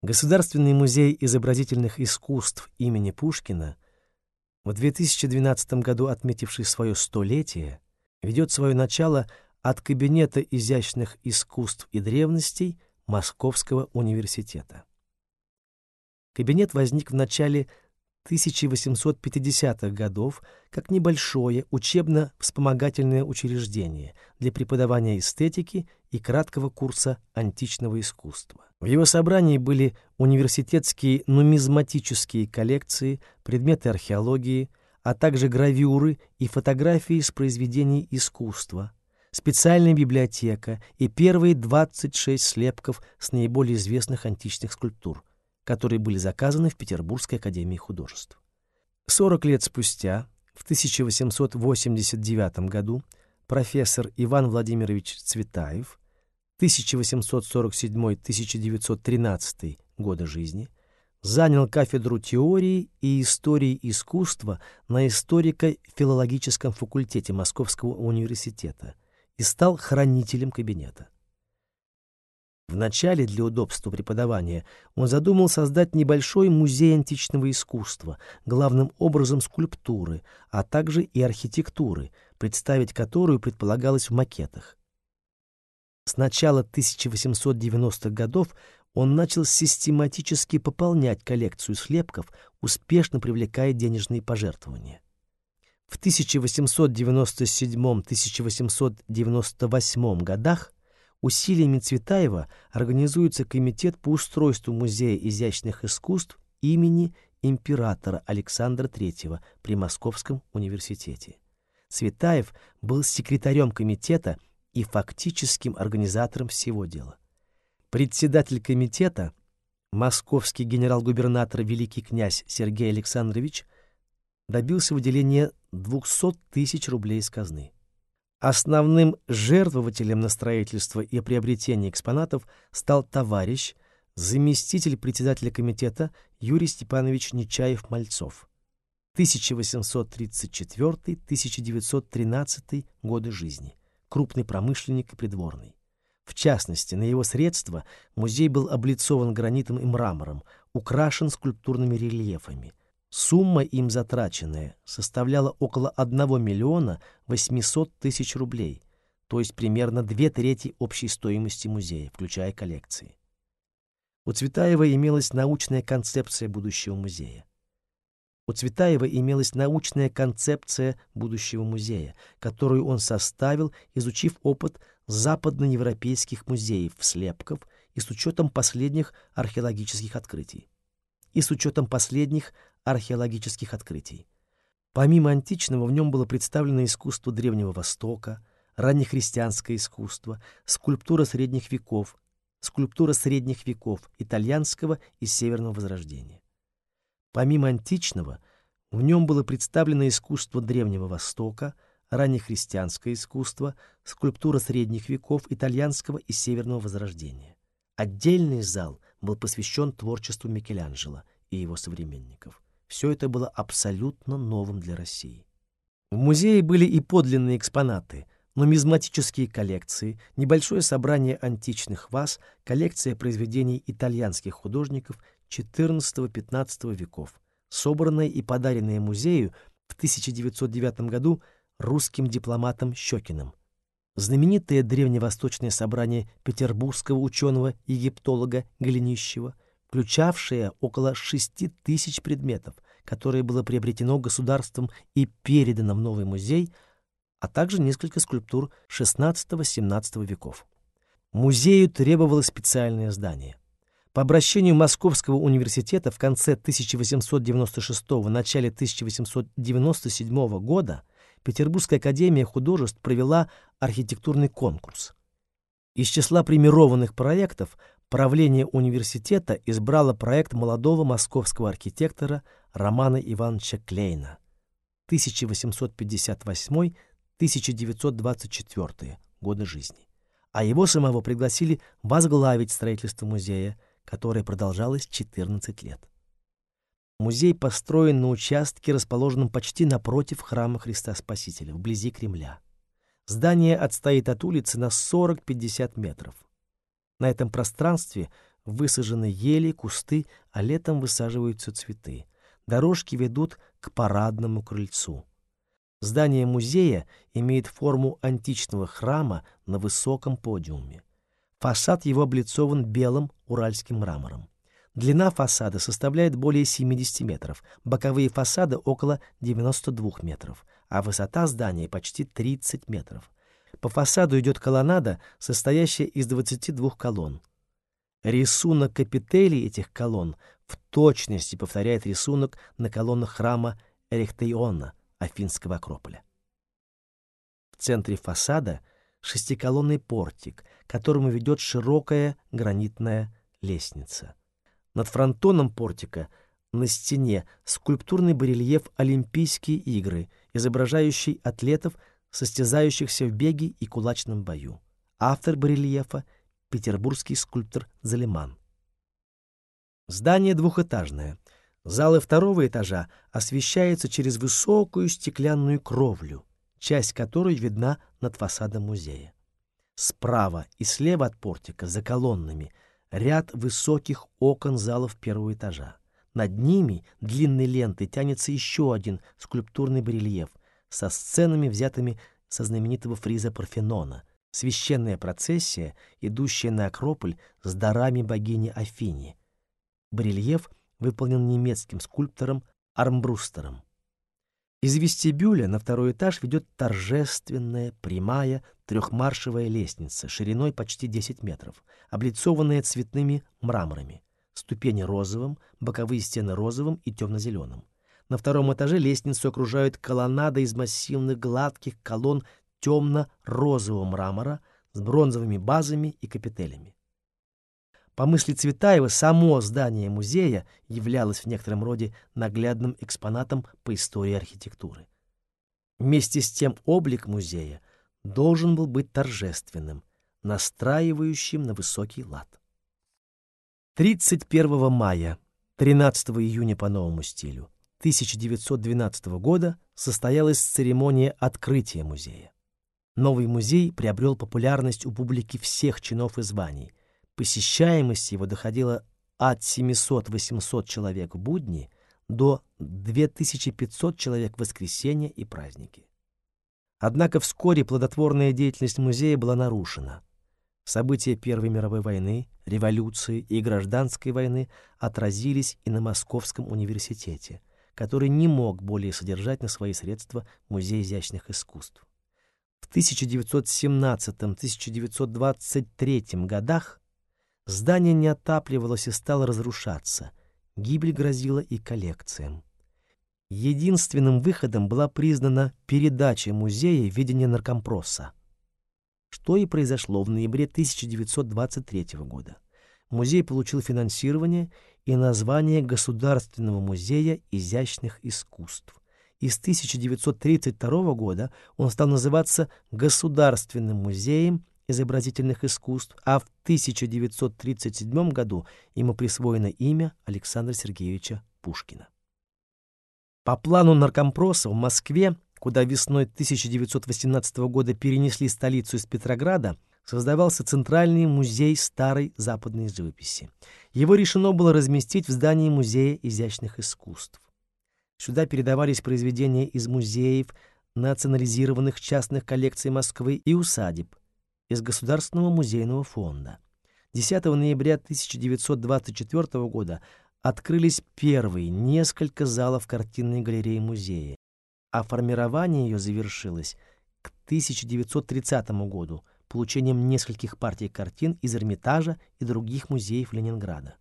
Государственный музей изобразительных искусств имени Пушкина, в 2012 году отметивший свое столетие, ведет свое начало от Кабинета изящных искусств и древностей Московского университета. Кабинет возник в начале 1850-х годов как небольшое учебно-вспомогательное учреждение для преподавания эстетики и краткого курса античного искусства. В его собрании были университетские нумизматические коллекции, предметы археологии, а также гравюры и фотографии с произведений искусства, специальная библиотека и первые 26 слепков с наиболее известных античных скульптур, которые были заказаны в Петербургской академии художеств. 40 лет спустя, в 1889 году, профессор Иван Владимирович Цветаев 1847-1913 годы жизни, занял кафедру теории и истории искусства на историко-филологическом факультете Московского университета и стал хранителем кабинета. Вначале для удобства преподавания он задумал создать небольшой музей античного искусства, главным образом скульптуры, а также и архитектуры, представить которую предполагалось в макетах. С начала 1890-х годов он начал систематически пополнять коллекцию слепков, успешно привлекая денежные пожертвования. В 1897-1898 годах усилиями Цветаева организуется комитет по устройству Музея изящных искусств имени императора Александра III при Московском университете. Цветаев был секретарем комитета и фактическим организатором всего дела. Председатель комитета, московский генерал-губернатор великий князь Сергей Александрович, добился выделения 200 тысяч рублей из казны. Основным жертвователем на строительство и приобретение экспонатов стал товарищ, заместитель председателя комитета Юрий Степанович Нечаев-Мальцов. 1834-1913 годы жизни крупный промышленник и придворный. В частности, на его средства музей был облицован гранитом и мрамором, украшен скульптурными рельефами. Сумма им затраченная составляла около 1 миллиона 800 тысяч рублей, то есть примерно две трети общей стоимости музея, включая коллекции. У Цветаева имелась научная концепция будущего музея. У Цветаева имелась научная концепция будущего музея, которую он составил, изучив опыт западноевропейских музеев слепков и с учетом последних археологических открытий. И с учетом последних археологических открытий. Помимо античного, в нем было представлено искусство Древнего Востока, раннехристианское искусство, скульптура средних веков, скульптура средних веков итальянского и северного возрождения. Помимо античного, в нем было представлено искусство Древнего Востока, раннехристианское искусство, скульптура средних веков, итальянского и северного возрождения. Отдельный зал был посвящен творчеству Микеланджело и его современников. Все это было абсолютно новым для России. В музее были и подлинные экспонаты, нумизматические коллекции, небольшое собрание античных ваз, коллекция произведений итальянских художников XIV-XV веков, собранное и подаренное музею в 1909 году русским дипломатом Щекиным. Знаменитое древневосточное собрание петербургского ученого-египтолога Голенищева, включавшее около 6 тысяч предметов, которое было приобретено государством и передано в новый музей, а также несколько скульптур XVI-XVII веков. Музею требовалось специальное здание — по обращению Московского университета в конце 1896 начале 1897 года Петербургская академия художеств провела архитектурный конкурс. Из числа премированных проектов правление университета избрало проект молодого московского архитектора Романа Ивановича Клейна 1858-1924 годы жизни. А его самого пригласили возглавить строительство музея – которое продолжалось 14 лет. Музей построен на участке, расположенном почти напротив храма Христа Спасителя, вблизи Кремля. Здание отстоит от улицы на 40-50 метров. На этом пространстве Высажены ели, кусты, а летом высаживаются цветы. Дорожки ведут к парадному крыльцу. Здание музея имеет форму античного храма на высоком подиуме. Фасад его облицован белым уральским мрамором. Длина фасада составляет более 70 метров, боковые фасады около 92 метров, а высота здания почти 30 метров. По фасаду идет колоннада, состоящая из 22 колонн. Рисунок капителей этих колонн в точности повторяет рисунок на колоннах храма Эрихтеиона, Афинского Акрополя. В центре фасада шестиколонный портик, к которому ведет широкая гранитная лестница. Над фронтоном портика на стене скульптурный барельеф «Олимпийские игры», изображающий атлетов, состязающихся в беге и кулачном бою. Автор барельефа — петербургский скульптор Залиман. Здание двухэтажное. Залы второго этажа освещаются через высокую стеклянную кровлю, часть которой видна над фасадом музея. Справа и слева от портика, за колоннами, ряд высоких окон залов первого этажа. Над ними длинной лентой тянется еще один скульптурный барельеф со сценами, взятыми со знаменитого фриза Парфенона, священная процессия, идущая на Акрополь с дарами богини Афини. Барельеф выполнен немецким скульптором Армбрустером. Из вестибюля на второй этаж ведет торжественная, прямая, трехмаршевая лестница шириной почти 10 метров, облицованная цветными мраморами, ступени розовым, боковые стены розовым и темно-зеленым. На втором этаже лестницу окружают колоннада из массивных гладких колонн темно-розового мрамора с бронзовыми базами и капителями. По мысли Цветаева, само здание музея являлось в некотором роде наглядным экспонатом по истории архитектуры. Вместе с тем облик музея должен был быть торжественным, настраивающим на высокий лад. 31 мая, 13 июня по новому стилю, 1912 года состоялась церемония открытия музея. Новый музей приобрел популярность у публики всех чинов и званий. Посещаемость его доходила от 700-800 человек в будни до 2500 человек в воскресенье и праздники. Однако вскоре плодотворная деятельность музея была нарушена. События Первой мировой войны, революции и гражданской войны отразились и на Московском университете, который не мог более содержать на свои средства Музей изящных искусств. В 1917-1923 годах здание не отапливалось и стало разрушаться. Гибель грозила и коллекциям. Единственным выходом была признана передача музея видения наркомпроса, что и произошло в ноябре 1923 года. Музей получил финансирование и название Государственного музея изящных искусств и с 1932 года он стал называться Государственным музеем изобразительных искусств, а в 1937 году ему присвоено имя Александра Сергеевича Пушкина. По плану наркомпроса в Москве, куда весной 1918 года перенесли столицу из Петрограда, создавался Центральный музей старой западной живописи. Его решено было разместить в здании Музея изящных искусств. Сюда передавались произведения из музеев, национализированных частных коллекций Москвы и усадеб, из Государственного музейного фонда. 10 ноября 1924 года открылись первые несколько залов картинной галереи музея, а формирование ее завершилось к 1930 году получением нескольких партий картин из Эрмитажа и других музеев Ленинграда.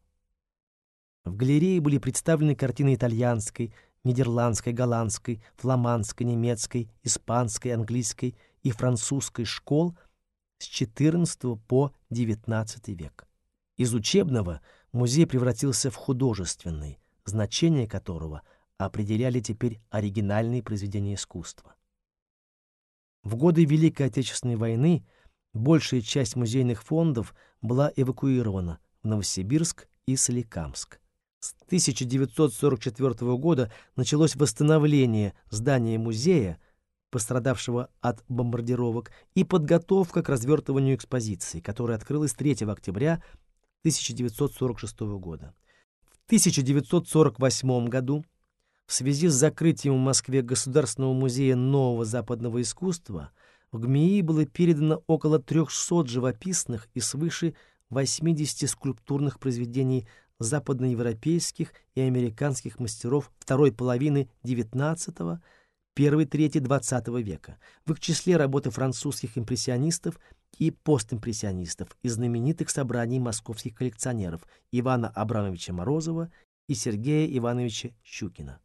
В галерее были представлены картины итальянской, нидерландской, голландской, фламандской, немецкой, испанской, английской и французской школ с XIV по XIX век. Из учебного музей превратился в художественный, значение которого определяли теперь оригинальные произведения искусства. В годы Великой Отечественной войны большая часть музейных фондов была эвакуирована в Новосибирск и Соликамск. С 1944 года началось восстановление здания музея, пострадавшего от бомбардировок, и подготовка к развертыванию экспозиции, которая открылась 3 октября 1946 года. В 1948 году в связи с закрытием в Москве Государственного музея нового западного искусства в ГМИИ было передано около 300 живописных и свыше 80 скульптурных произведений западноевропейских и американских мастеров второй половины XIX первой трети XX века. В их числе работы французских импрессионистов и постимпрессионистов из знаменитых собраний московских коллекционеров Ивана Абрамовича Морозова и Сергея Ивановича Щукина.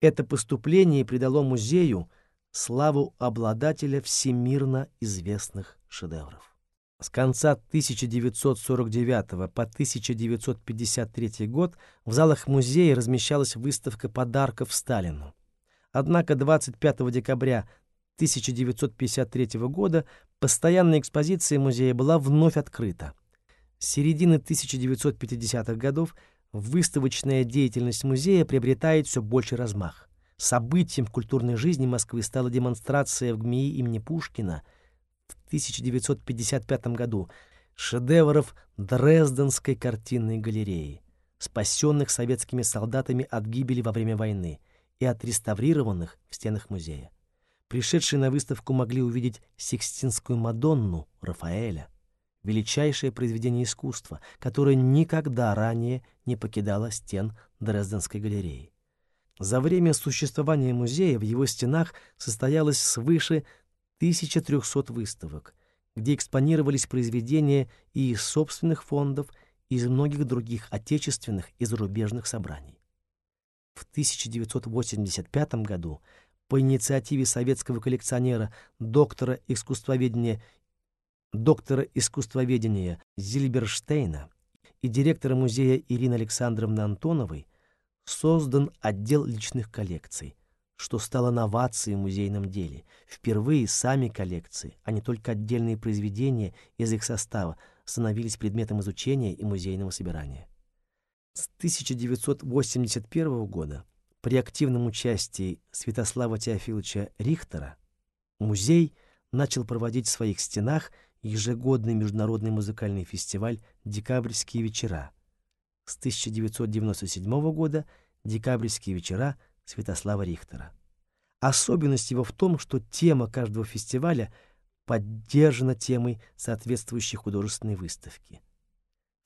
Это поступление придало музею славу обладателя всемирно известных шедевров. С конца 1949 по 1953 год в залах музея размещалась выставка подарков Сталину. Однако 25 декабря 1953 года постоянная экспозиция музея была вновь открыта. С середины 1950-х годов выставочная деятельность музея приобретает все больше размах. Событием в культурной жизни Москвы стала демонстрация в ГМИ имени Пушкина – в 1955 году шедевров Дрезденской картинной галереи, спасенных советскими солдатами от гибели во время войны и отреставрированных в стенах музея. Пришедшие на выставку могли увидеть Сикстинскую Мадонну Рафаэля, величайшее произведение искусства, которое никогда ранее не покидало стен Дрезденской галереи. За время существования музея в его стенах состоялось свыше 1300 выставок, где экспонировались произведения и из собственных фондов, и из многих других отечественных и зарубежных собраний. В 1985 году по инициативе советского коллекционера, доктора искусствоведения, доктора искусствоведения Зильберштейна и директора музея Ирины Александровны Антоновой создан отдел личных коллекций, что стало новацией в музейном деле. Впервые сами коллекции, а не только отдельные произведения из их состава, становились предметом изучения и музейного собирания. С 1981 года при активном участии Святослава Теофиловича Рихтера музей начал проводить в своих стенах ежегодный международный музыкальный фестиваль «Декабрьские вечера». С 1997 года «Декабрьские вечера» Святослава Рихтера. Особенность его в том, что тема каждого фестиваля поддержана темой соответствующей художественной выставки.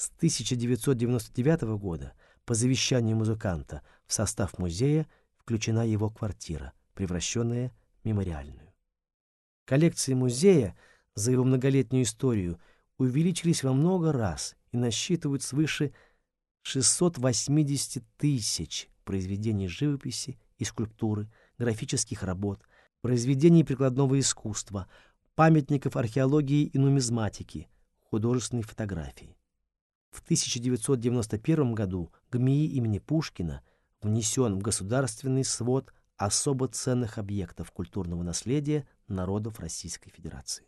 С 1999 года по завещанию музыканта в состав музея включена его квартира, превращенная в мемориальную. Коллекции музея за его многолетнюю историю увеличились во много раз и насчитывают свыше 680 тысяч произведений живописи и скульптуры, графических работ, произведений прикладного искусства, памятников археологии и нумизматики, художественной фотографии. В 1991 году ГМИИ имени Пушкина внесен в государственный свод особо ценных объектов культурного наследия народов Российской Федерации.